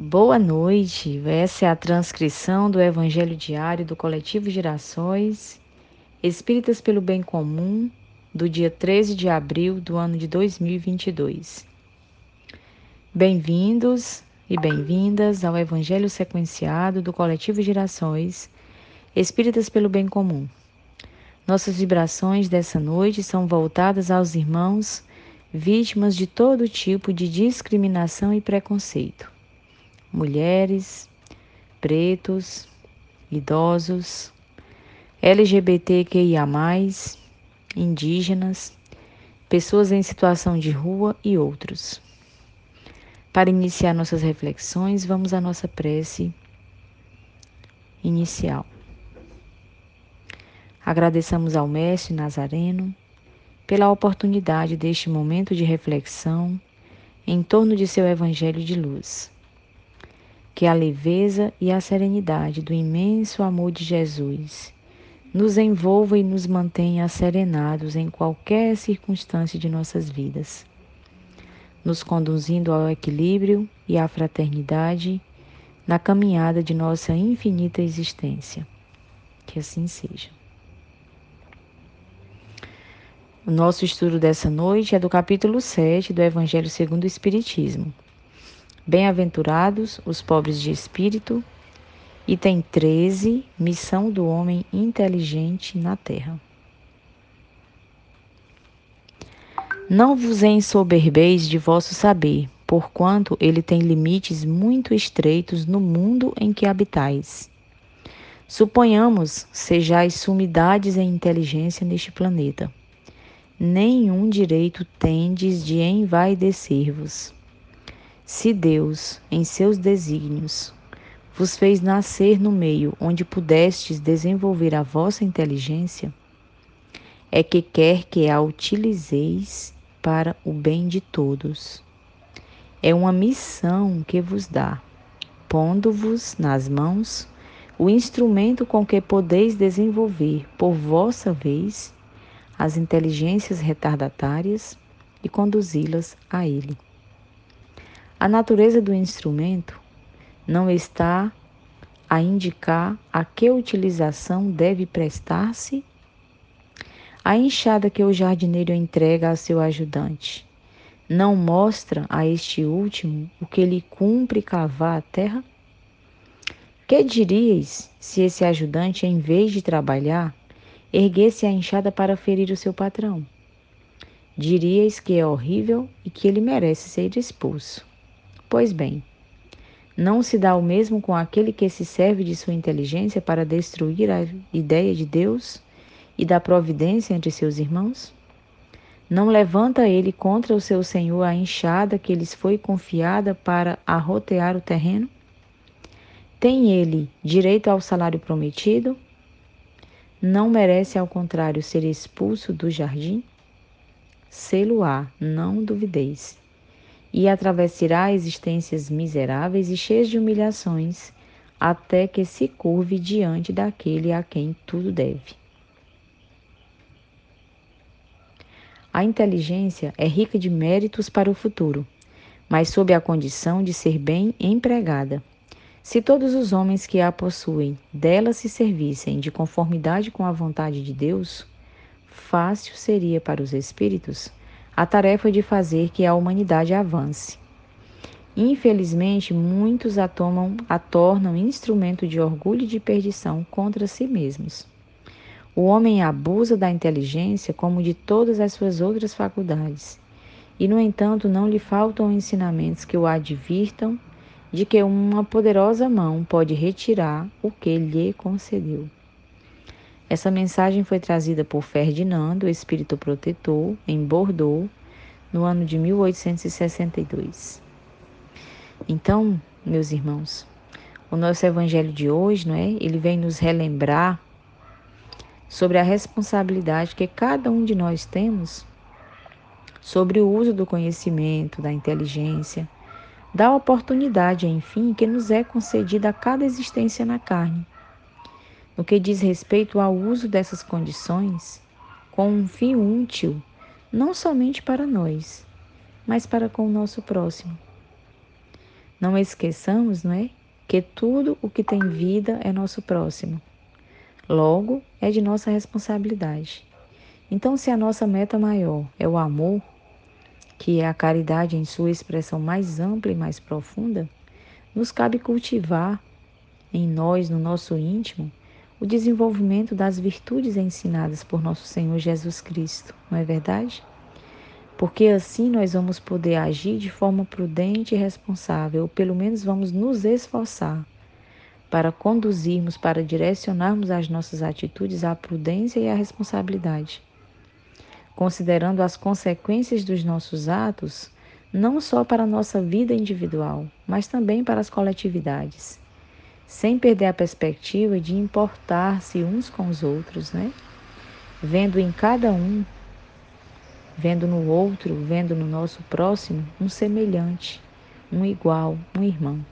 Boa noite. Essa é a transcrição do Evangelho Diário do Coletivo Gerações Espíritas pelo Bem Comum, do dia 13 de abril do ano de 2022. Bem-vindos e bem-vindas ao Evangelho sequenciado do Coletivo Gerações Espíritas pelo Bem Comum. Nossas vibrações dessa noite são voltadas aos irmãos vítimas de todo tipo de discriminação e preconceito mulheres, pretos, idosos, LGBTQIA, indígenas, pessoas em situação de rua e outros. Para iniciar nossas reflexões, vamos à nossa prece inicial. Agradeçamos ao Mestre Nazareno pela oportunidade deste momento de reflexão em torno de seu Evangelho de luz que a leveza e a serenidade do imenso amor de Jesus nos envolva e nos mantenha serenados em qualquer circunstância de nossas vidas, nos conduzindo ao equilíbrio e à fraternidade na caminhada de nossa infinita existência. Que assim seja. O nosso estudo dessa noite é do capítulo 7 do Evangelho segundo o Espiritismo. Bem-aventurados os pobres de espírito, item 13, missão do homem inteligente na terra. Não vos ensoberbeis de vosso saber, porquanto ele tem limites muito estreitos no mundo em que habitais. Suponhamos sejais sumidades em inteligência neste planeta. Nenhum direito tendes de envaidecer-vos se Deus, em seus desígnios, vos fez nascer no meio onde pudestes desenvolver a vossa inteligência, é que quer que a utilizeis para o bem de todos. É uma missão que vos dá, pondo-vos nas mãos o instrumento com que podeis desenvolver, por vossa vez, as inteligências retardatárias e conduzi-las a Ele. A natureza do instrumento não está a indicar a que utilização deve prestar-se a enxada que o jardineiro entrega a seu ajudante não mostra a este último o que lhe cumpre cavar a terra? Que diríeis se esse ajudante, em vez de trabalhar, erguesse a enxada para ferir o seu patrão? Diríeis que é horrível e que ele merece ser expulso. Pois bem, não se dá o mesmo com aquele que se serve de sua inteligência para destruir a ideia de Deus e da providência entre seus irmãos? Não levanta ele contra o seu senhor a enxada que lhes foi confiada para arrotear o terreno? Tem ele direito ao salário prometido? Não merece, ao contrário, ser expulso do jardim? Sê-lo-á, não duvideis e atravessará existências miseráveis e cheias de humilhações, até que se curve diante daquele a quem tudo deve. A inteligência é rica de méritos para o futuro, mas sob a condição de ser bem empregada. Se todos os homens que a possuem dela se servissem de conformidade com a vontade de Deus, fácil seria para os espíritos a tarefa de fazer que a humanidade avance. Infelizmente, muitos a, tomam, a tornam instrumento de orgulho e de perdição contra si mesmos. O homem abusa da inteligência como de todas as suas outras faculdades, e, no entanto, não lhe faltam ensinamentos que o advirtam de que uma poderosa mão pode retirar o que lhe concedeu. Essa mensagem foi trazida por Ferdinando, espírito protetor, em Bordeaux, no ano de 1862. Então, meus irmãos, o nosso evangelho de hoje, não é? Ele vem nos relembrar sobre a responsabilidade que cada um de nós temos sobre o uso do conhecimento, da inteligência, da oportunidade, enfim, que nos é concedida a cada existência na carne no que diz respeito ao uso dessas condições com um fim útil, não somente para nós, mas para com o nosso próximo. Não esqueçamos, não é? Que tudo o que tem vida é nosso próximo. Logo, é de nossa responsabilidade. Então, se a nossa meta maior é o amor, que é a caridade em sua expressão mais ampla e mais profunda, nos cabe cultivar em nós, no nosso íntimo, o desenvolvimento das virtudes ensinadas por nosso Senhor Jesus Cristo, não é verdade? Porque assim nós vamos poder agir de forma prudente e responsável, ou pelo menos vamos nos esforçar para conduzirmos, para direcionarmos as nossas atitudes à prudência e à responsabilidade, considerando as consequências dos nossos atos, não só para a nossa vida individual, mas também para as coletividades sem perder a perspectiva de importar-se uns com os outros, né? Vendo em cada um, vendo no outro, vendo no nosso próximo um semelhante, um igual, um irmão.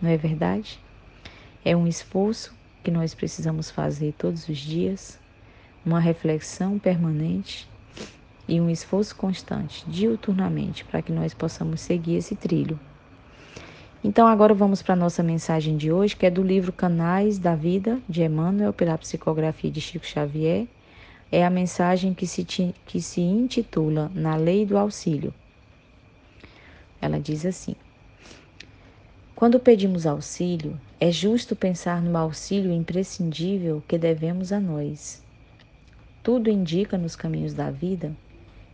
Não é verdade? É um esforço que nós precisamos fazer todos os dias, uma reflexão permanente e um esforço constante, diuturnamente, para que nós possamos seguir esse trilho então agora vamos para a nossa mensagem de hoje, que é do livro Canais da Vida, de Emmanuel, pela psicografia de Chico Xavier. É a mensagem que se, que se intitula Na Lei do Auxílio. Ela diz assim: Quando pedimos auxílio, é justo pensar no auxílio imprescindível que devemos a nós. Tudo indica nos caminhos da vida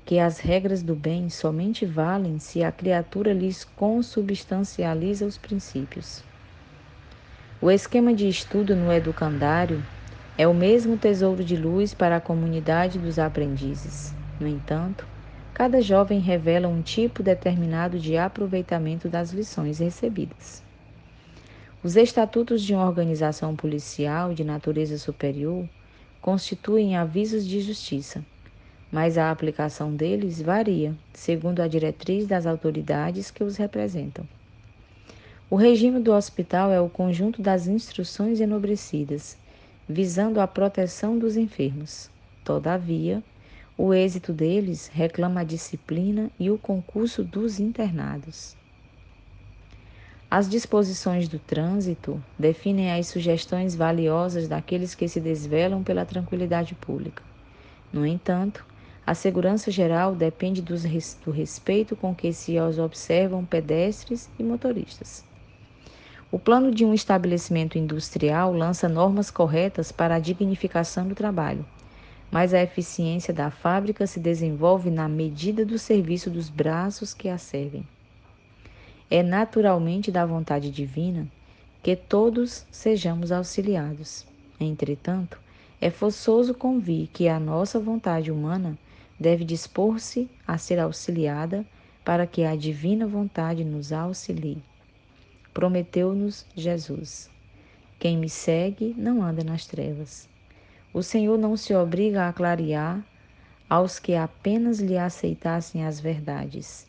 que as regras do bem somente valem se a criatura lhes consubstancializa os princípios. O esquema de estudo no educandário é o mesmo tesouro de luz para a comunidade dos aprendizes. No entanto, cada jovem revela um tipo determinado de aproveitamento das lições recebidas. Os estatutos de uma organização policial de natureza superior constituem avisos de justiça mas a aplicação deles varia, segundo a diretriz das autoridades que os representam. O regime do hospital é o conjunto das instruções enobrecidas, visando a proteção dos enfermos. Todavia, o êxito deles reclama a disciplina e o concurso dos internados. As disposições do trânsito definem as sugestões valiosas daqueles que se desvelam pela tranquilidade pública. No entanto, a segurança geral depende do respeito com que se observam pedestres e motoristas. O plano de um estabelecimento industrial lança normas corretas para a dignificação do trabalho, mas a eficiência da fábrica se desenvolve na medida do serviço dos braços que a servem. É naturalmente da vontade divina que todos sejamos auxiliados. Entretanto, é forçoso convir que a nossa vontade humana deve dispor-se a ser auxiliada para que a divina vontade nos auxilie. Prometeu-nos Jesus: Quem me segue não anda nas trevas. O Senhor não se obriga a clarear aos que apenas lhe aceitassem as verdades,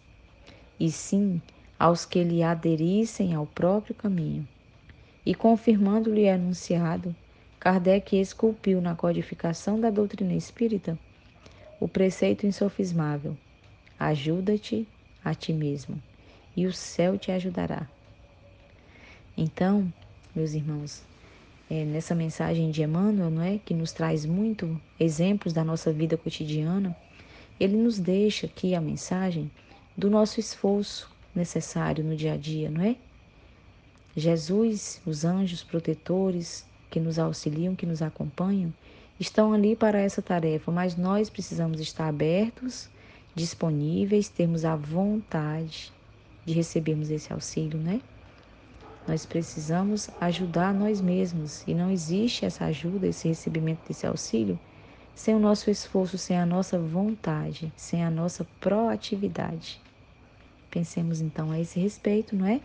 e sim aos que lhe aderissem ao próprio caminho. E confirmando-lhe o enunciado, Kardec esculpiu na codificação da doutrina espírita o preceito insofismável: ajuda-te a ti mesmo, e o céu te ajudará. Então, meus irmãos, é, nessa mensagem de Emmanuel, não é, que nos traz muito exemplos da nossa vida cotidiana, ele nos deixa aqui a mensagem do nosso esforço necessário no dia a dia, não é? Jesus, os anjos protetores que nos auxiliam, que nos acompanham, estão ali para essa tarefa, mas nós precisamos estar abertos, disponíveis, termos a vontade de recebermos esse auxílio, né? Nós precisamos ajudar nós mesmos e não existe essa ajuda, esse recebimento desse auxílio sem o nosso esforço, sem a nossa vontade, sem a nossa proatividade. Pensemos então a esse respeito, não é?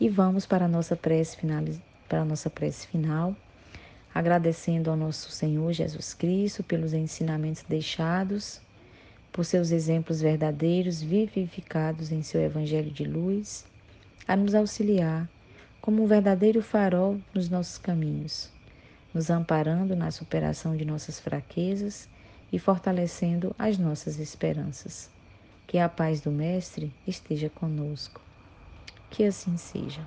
E vamos para a nossa prece final, para a nossa prece final agradecendo ao nosso Senhor Jesus Cristo pelos ensinamentos deixados, por seus exemplos verdadeiros vivificados em seu Evangelho de luz, a nos auxiliar como um verdadeiro farol nos nossos caminhos, nos amparando na superação de nossas fraquezas e fortalecendo as nossas esperanças. Que a paz do Mestre esteja conosco. Que assim seja.